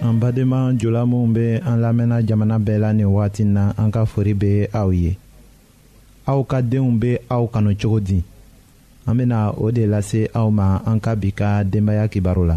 an badenma jula minw be an lamɛnna jamana bɛɛ la nin wagati na an ka fori be aw ye aw ka denw be aw kanu cogo di an bena o de lase aw ma an ka bi ka denbaaya kibaru la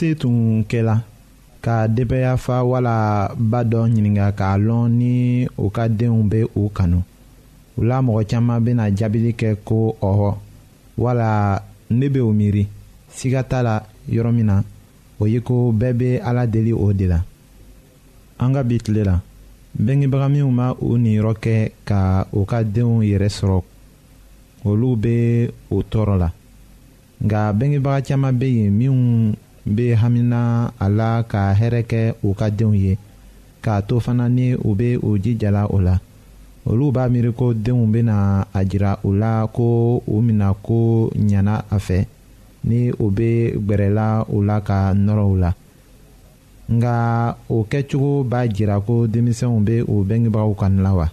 se tun kɛla ka denbaya fa wala ba dɔ ɲininka k'a lɔn ni u ka denw bɛ u kanu u la mɔgɔ caman bɛna jaabili kɛ ko ɔhɔ wala ne bɛ o miiri siga t'a la yɔrɔ min na o ye ko bɛɛ bɛ ala deli o de la an ka bi tile la bɛngebaga minnu ma u niyɔrɔ kɛ ka u ka denw yɛrɛ sɔrɔ olu bɛ u tɔɔrɔ la nka bɛngebaga caman bɛ yen minnu bɛ hamina a la ka hɛrɛ kɛ u ka denw ye k'a to fana ni u bɛ u jijala o la olu b'a miiri ko denw bɛna a jira u la ko u mina ko ɲana a fɛ ni u bɛ gbɛrɛla u la ka nɔrɔ u la nka o kɛcogo b'a jira ko denmisɛnw bɛ u bɛngebagaw kanu la wa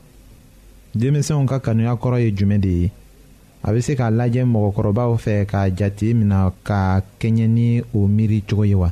denmisɛnw ka kanuya kɔrɔ ye jumɛn de ye a bɛ se k'a lajɛ mɔgɔkɔrɔbaw fɛ ka jate mina ka kɛɲɛ ni o miiri cogo ye wa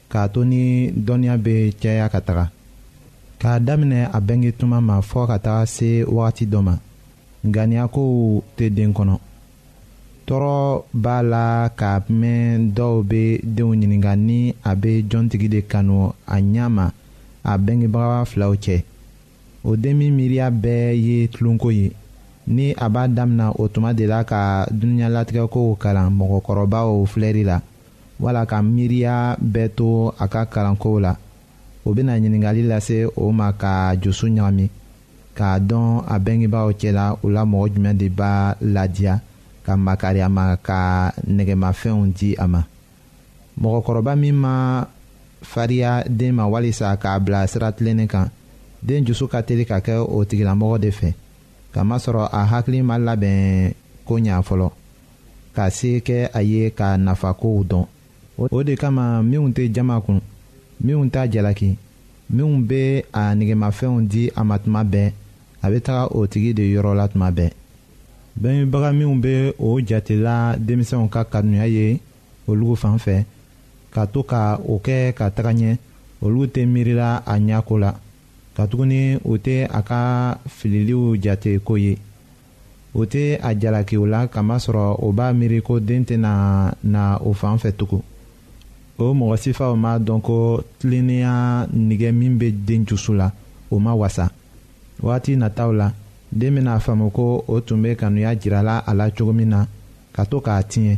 k'a to ni dɔnniya bɛ caya ka taga k'a daminɛ a bɛnge tuma ma fɔ ka taga se wagati dɔ ma ŋaniyakow tɛ den kɔnɔ tɔɔrɔ b'a la ka mɛn dɔw bɛ denw ɲininka ni a bɛ jɔntigi de kanu a ɲɛ ma a bɛngebaga filaw cɛ o den min miiriya bɛɛ ye tulonko ye ni a b'a daminɛ o tuma de la ka dunuya latigɛkow kalan mɔgɔkɔrɔbaw filɛri la. wala ka miiriya bɛɛ to a ka kalankow la o bɛna ɲininkali lase o ma ka dusu ɲagami k'a dɔn a bɛngebaaw cɛla u la mɔgɔ jumɛn de b'a ladiya ka makari a ma ka nɛgɛmafɛnw di a ma mɔgɔkɔrɔba min ma fariya den ma walisa k'a bila sira tilennen kan den dusu ka teli ka kɛ o tigilamɔgɔ de fɛ kamasɔrɔ a hakili ma labɛn ko ɲɛ fɔlɔ ka se kɛ a ye k'a nafakow dɔn o de kama minnu tɛ jama kun minnu t'a jalaki minnu bɛ a negemafɛnw di a ma tuma bɛɛ a bɛ taga o tigi de yɔrɔ la tuma bɛɛ bangebaga minnu bɛ o jatela denmisɛnw ka kanuya ye olu fan fɛ ka to ka o kɛ ka taga ɲɛ olu tɛ miirila a ɲɛko la katuguni o tɛ a ka fililiw jate ko ye. o tɛ a jalaki o la kamasɔrɔ o b'a miiri ko den tɛna na o fan fɛ tugun o mɔgɔ sifaw m'a dɔn ko tilennenya nige min bɛ den dusu la o ma wasa waati nataw la den bɛna a faamu ko o tun bɛ kanuya jirala a la cogo min na ka to k'a tiɲɛ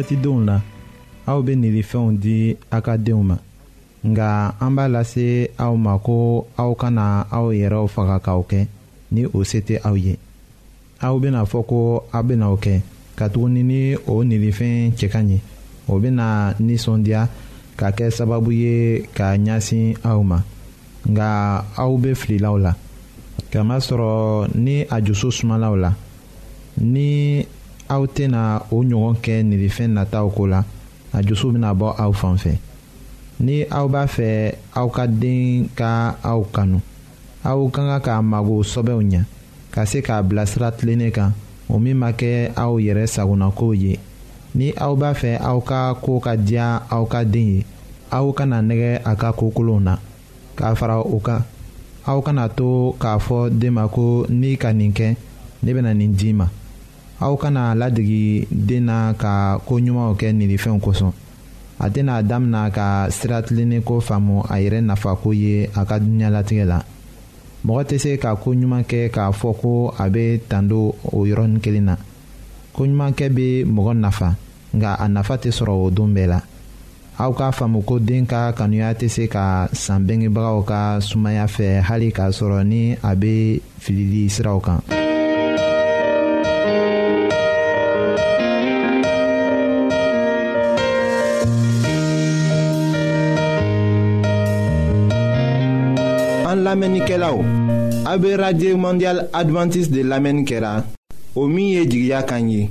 fɛtidenw na aw bɛ nilifɛnw di aw ka denw ma nka an b'a lase aw ma ko aw kana aw yɛrɛw faga k'aw kɛ ni o se tɛ aw ye aw bɛna fɔ ko aw bɛna o kɛ katuguni ni o nilifɛn cɛ ka ɲi o bɛna nisɔndiya ka kɛ sababu ye ka ɲɛsin aw ma nka aw bɛ fililaw la kamasɔrɔ ni a dusu sumalaw la ni aw tɛna o ɲɔgɔn kɛ nilifɛn nataw ko la a dusu bɛna bɔ aw fan fɛ ni aw b'a fɛ aw ka den ka aw kanu aw ka kan k'a mago sɔbɛw ɲɛ ka se k'a bilasira tilennen kan o min ma kɛ aw yɛrɛ sagonako ye ni aw b'a fɛ aw ka ko ka diya aw ka den ye aw kana nɛgɛ a ka ko kolonw na k'a fara o kan aw kana to k'a fɔ den ma ko n'i ka nin kɛ ne bɛna nin d'i ma aw kana ladege den na ka ko ɲumanw kɛ nilifɛnw kosɔn a tɛna a damina ka sira tilennen ko faamu a yɛrɛ nafako ye a ka diɲɛlatigɛ la mɔgɔ tɛ se ka ko ɲuman kɛ k'a fɔ ko a bɛ tando o yɔrɔnin kelen na ko ɲumankɛ bɛ mɔgɔ nafa nka a nafa tɛ sɔrɔ o don bɛɛ la aw k'a faamu ko den ka kanuya tɛ se ka san bengebagaw ka sumaya fɛ hali k'a sɔrɔ ni a bɛ filili siraw kan. an lamɛnnikɛlaw a bɛ radio mondial adventiste de lamɛnni kɛra o min ye jigiya kan ye.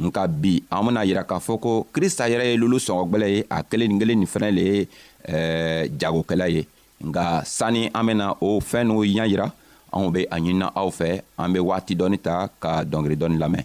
nka bi an bena yira k'a fɔ ko krista yɛrɛ ye lulu sɔngɔgwɛlɛ ye a kelen nin kelen nin fɛnɛ le ye eh, jagokɛla ye nka sani an bena o fɛɛn n'o ɲa yira anw be a ɲinina aw fɛ an be waati dɔɔni ta ka dɔngeri dɔɔni lamɛn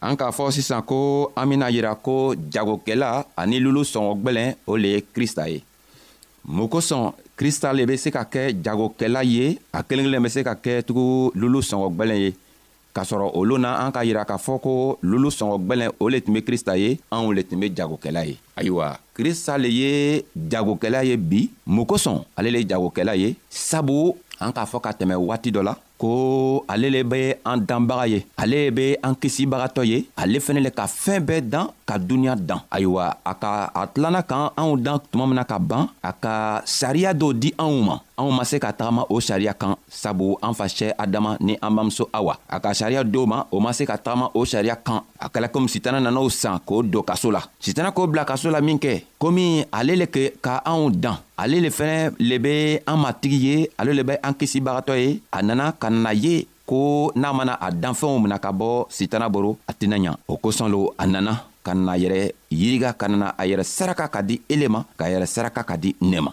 an k'a fɔ sisan ko an bɛna yira ko jagokɛla ani lulu sɔngɔ gbɛlɛn o le ye krista ye mun kosɔn krista le bɛ se ka kɛ jagokɛla ye a kelen kelen bɛ se ka kɛ tugu lulu sɔngɔ gbɛlɛn ye k'a sɔrɔ olu na an ka yira k'a fɔ ko lulu sɔngɔ gbɛlɛn o le tun bɛ krista ye anw le tun bɛ jagokɛla ye ayiwa krista le ye jagokɛla ye bi mun kosɔn ale le ye jagokɛla ye sabu an k'a fɔ ka tɛmɛ waati dɔ la ko ale le be an danbaga ye ale be an kisibagatɔ ye ale fɛnɛ le ka fɛɛn bɛɛ dan ka duniɲa dan ayiwa a ka a tilana kan anw dan tuma min na ka ban a ka sariya dɔw di anw ma anw ma se ka tagama o sariya kan sabu an fa sɛ adama ni an bamuso awa a ka sariya dɔw ma o ma se ka tagama o sariya kan a kɛla komi sitana nana o san k'o don kaso la sitana k'o bila kaso la min kɛ komi ale le ke ka anw dan ale le fɛnɛ le be an matigi ye ale le be an kisibagatɔ ye a nana ka na ye ko n'a mana a danfɛnw mina ka bɔ sitana boro a tɛna ɲa o kosɔn lo a nana ka na yɛrɛ yiriga ka nana a yɛrɛ saraka ka di ele ma k'a yɛrɛ saraka ka di ne ma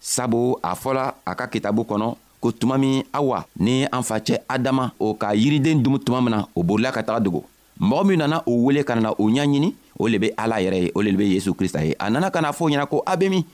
sabu a fɔla a ka kitabu kɔnɔ ko tuma min awa ni an facɛ adama o ka yiriden dumu tuma min na o bolila ka taga dogo mɔgɔ min nana o wele ka nana o ɲaɲini o le be ala yɛrɛ ye o le be yesu krista ye a nana ka na fɔ ɲɛna ko a be min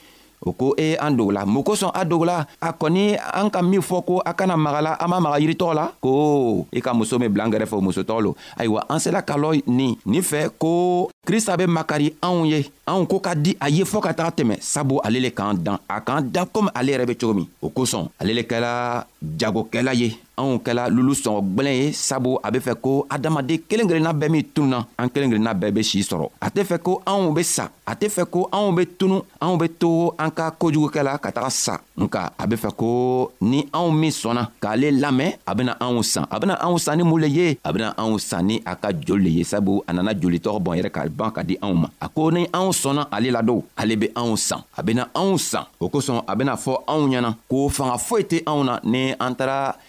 o ko e an dogola mun kosɔn a dogola a kɔni an ka min fɔ ko a kana magala an ma maga yiritɔgɔ la ko i ka muso min bila an kɛrɛfɛ o muso tɔgɔ lo ayiwa an sela ka lɔ nin nin fɛ ko krista be makari anw ye anw ko ka di a ye fɔɔ ka taga tɛmɛ sabu ale le k'an dan a k'an dan komi ale yɛrɛ be cogo min o kosɔn ale le kɛla jagokɛla ye anw kɛla lulu sɔngɔ gwɛlɛn ye sabu a be fɛ ko adamaden kelen kelenna bɛɛ min tununa an kelen kelenna bɛɛ be sii sɔrɔ a tɛ fɛ ko anw be sa a tɛ fɛ ko anw be tunu anw be to an ka kojugukɛ la ka taga sa nka a be fɛ ko ni anw min sɔnna k'ale lamɛn a bena anw san a bena anw san ni mun le ye a bena anw san ni a ka joli le ye sabu a nana joli tɔgɔ bɔn yɛrɛ ka ban ka di anw ma a ko ni anw sɔnna ale la don ale be anw san a bena anw san o kosɔn a bena fɔ anw ɲɛna ko fanga foyi tɛ anw na ni an taara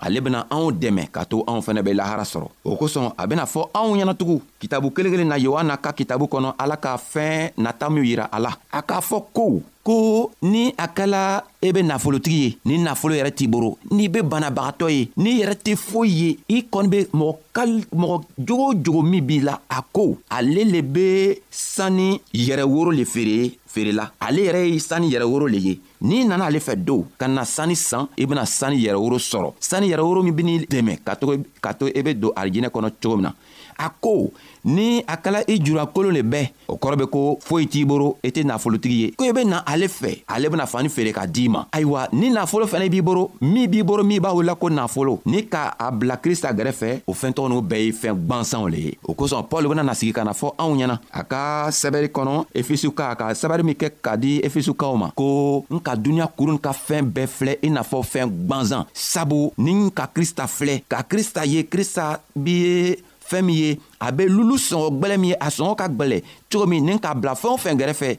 ale bena anw dɛmɛ k'a to anw fɛnɛ be lahara sɔrɔ o kosɔn a bena fɔ anw ɲɛnatugun kitabu kelen kelen na yohana ka kitabu kɔnɔ ala ka fɛɛn nata minw yira a la a k'a fɔ ko ko ni a kɛla e be nafolotigi ye ni nafolo yɛrɛ t'i boro n'i be banabagatɔ ye n'i yɛrɛ tɛ foyi ye i kɔni be mɔgɔ kal mɔgɔ jogo o jogo min b'i la a ko ale le be sani yɛrɛ woro le feere feerela ale yɛrɛ ye sani yɛrɛ woro le ye n'i nana ale fɛ don ka na sani san i bɛna sani yɛrɛworo sɔrɔ sani yɛrɛworo min bɛn'i dɛmɛ ka to ka to e bɛ don arijinɛ kɔnɔ cogo min na a ko ni a kɛla i jurakolo le bɛɛ o kɔrɔ bɛ ko foyi t'i boro i tɛ nafolotigi ye ko i bɛ na ale fɛ ale bɛna fani feere ka d'i ma ayiwa ni nafolo fana b'i boro min b'i boro min b'a wele ko nafolo ni ka a bila krista gɛrɛfɛ o fɛn tɔgɔ n'o bɛɛ ye fɛn gwansanw le ye o kosɔn paul bɛna na sigi ka na fɔ anw ɲɛna a ka sɛbɛri kɔnɔ efesuka ka sɛbɛri min kɛ ka di efesukaw ma ko n ka duniɲa kurun ka fɛɛn bɛɛ filɛ i n'a fɔ fɛɛn gwanzan sabu ni n ka krista filɛ ka krista ye krista bi ye fɛɛn min ye a be lulu sɔngɔ gwɛlɛ min ye a sɔngɔ ka gwɛlɛ cogo min ni k'a bila fɛɛn o fɛn gɛrɛfɛ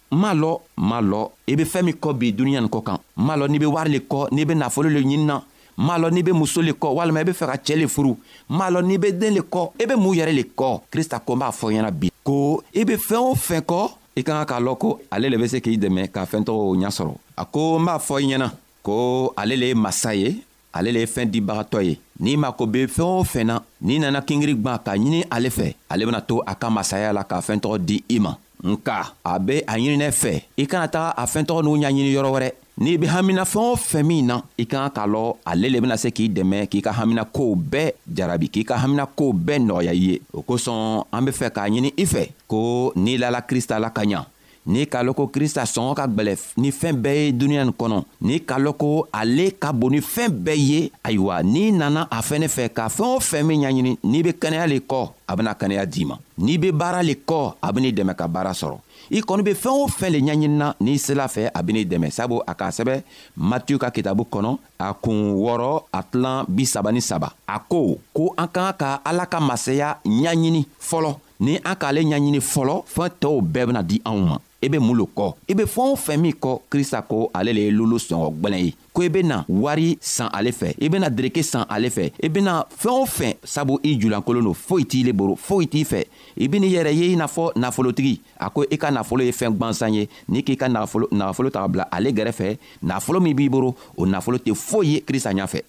m'a lɔ m'a lɔ i be fɛɛn min kɔ bi duniɲa nin kɔ kan m'a lɔ n'i be wari le kɔ n'i be nafolo le ɲini na m'a lɔ n'i be muso le kɔ walima i be fɛ ka cɛɛ le furu m'a lɔ n'i be den le kɔ i be mun yɛrɛ le kɔ krista ko n b'a fɔ ɲɛna bi ko i be fɛɛn o fɛn kɔ i ka kan k'a lɔn ko ale le be se k'i dɛmɛ k'a fɛɛntɔgɔw ɲa sɔrɔ a ko n b'a fɔ i ɲɛna ko ale le ye masa ye ale le ye fɛɛn dibagatɔ ye n'i mako be fɛɛn o fɛn na n'i nana kingiri gwan k'a ɲini ale fɛ ale bena to a ka masaya la k'a fɛɛn tɔgɔ di i ma nka a be a ɲininɛ fɛ i kana taga a fɛɛn tɔgɔ n'u ɲaɲini yɔrɔ wɛrɛ n'i be hamina fɛɛn o fɛn min na i ka kan k'a lɔ ale le bena se k'i dɛmɛ k'i ka hamina kow bɛɛ jarabi k'i ka hamina kow bɛɛ nɔgɔya i ye o kosɔn an be fɛ k'a ɲini i fɛ ko n'i lala krista la ka ɲa n'i k'a lɔn ko krista sɔngɔ ka gwɛlɛ ni fɛɛn bɛɛ ye duniɲa nin kɔnɔ n'i k'a lɔn ko ale ka bon ni fɛɛn bɛɛ ye ayiwa n'i nana a fɛnɛ fɛ ka fɛɛn o fɛn min ɲaɲini n'i be kɛnɛya le kɔ a bena kɛnɛya d'i ma n'i be baara le kɔ a ben'i dɛmɛ ka baara sɔrɔ i kɔni be fɛɛn o fɛn le ɲaɲinina n'i sela fɛ a ben'i dɛmɛ sabu a k'a sɛbɛ matiyu ka kitabu kɔnɔ a kun wɔɔrɔ a tilan bisaba ni saba a ko ko an ka ka ala ka masaya ɲaɲini fɔlɔ ni an k'ale ɲaɲini fɔlɔ fɛn tɔw bɛɛ bena di anw ma i e be mun lo kɔ i e be fɛɛn o fɛn min kɔ krista ko ale le ye lolo sɔngɔ gwɛlɛn ye ko i e bena wari san ale fɛ i bena dereke san ale fɛ i bena fɛɛn o fɛn sabu i julankolon don foyi t'i le boro foyi t'i fɛ i ben'i yɛrɛ ye i n'a fɔ nafolotigi a ko i ka nafolo ye fɛɛn gwansan ye n'i k'i ka nafolo ta ka bila ale gɛrɛfɛ nafolo min b'i boro o nafolo tɛ foyi ye krista ɲafɛ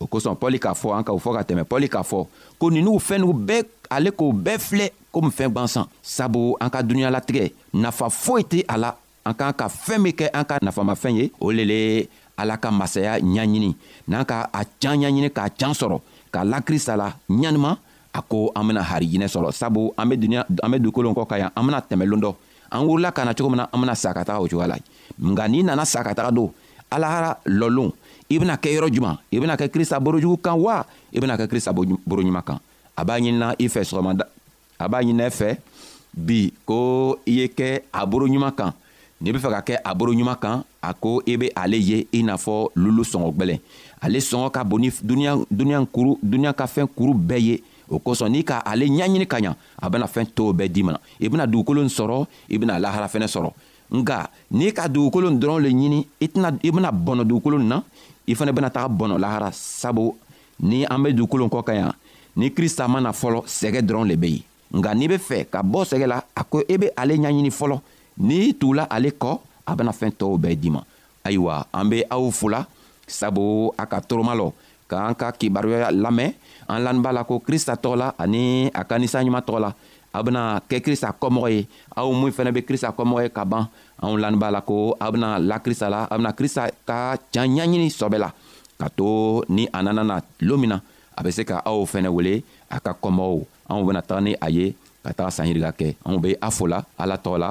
o kosɔn pɔli k'a fɔ an ka o fɔ ka tɛmɛ pɔli k'a fɔ ko ninnu fɛnw bɛɛ ale k'o bɛɛ filɛ komi fɛn gwansan sabu an ka dunuɲalatigɛ nafa foyi tɛ a la an k'an ka fɛn min kɛ an ka nafamafɛn ye o le le ala ka masaya ɲaɲini n'an ka a can ɲaɲini k'a can sɔrɔ ka la krista la ɲanima a ko an bena harijinɛ sɔrɔ sabu an be duniɲa an be dugukolo kɔ ka yan an bena tɛmɛlon dɔ an wurula ka na cogo min na an bena sa ka taga o cogoya la nka n'i nana sa ka taga don alahara lɔlon i bena kɛ yɔrɔ juman i bena kɛ krista borojugu kan wa i bena kɛ krista boroɲuman kan a b'a ɲinina i fɛ sɔgɔmada a b'a ɲinina i fɛ bi ko i ye kɛ a boroɲuman kan n'i be fɛ ka kɛ a boroɲuman kan a ko i be ale ye i n'a fɔ lulu sɔngɔ gwɛlɛn ale sɔngɔ ka bon ni duniɲa kuru duniɲa ka fɛn kuru bɛɛ ye o kosɔn n'i ka ale ɲaɲini ka ɲa a bena fɛɛn tow bɛɛ di mana i bena dugukolo n sɔrɔ i bena lahara fɛnɛ sɔrɔ nka n'i ka dugukolo n dɔrɔn le ɲini i tɛna i bena bɔnɔ dugukolo na i fana bena taga bɔnɔ lahara sabu ni an be dugukolo kɔ ka yan ni krista ma na fɔlɔ sɛgɛ dɔrɔn le be yen nka n'i be fɛ ka bɔ sɛgɛ la a ko i e be ale ɲaɲini fɔlɔ n'i tugula ale kɔ a bena fɛɛn tɔɔw bɛɛ di ma ayiwa an be aw fula sabu a ka toroma lɔ k'an ka kibaruya lamɛn an lani b'a la ko krista tɔgɔ la ani a ka nisa ɲuman tɔgɔ la aw bena kɛ krista kɔmɔgɔ ye aw min fɛnɛ be krista kɔmɔgɔ ye ka ban anw lani b'a la ko aw bena la krista la aw bena krista ka can ɲaɲini sɔbɛ la ka to ni a nana na loon min na a be se ka aw fɛnɛ wele a ka kɔmɔgɔw anw bena taga ni a ye ka taga sanyirika kɛ anw be a fola ala tɔgɔ la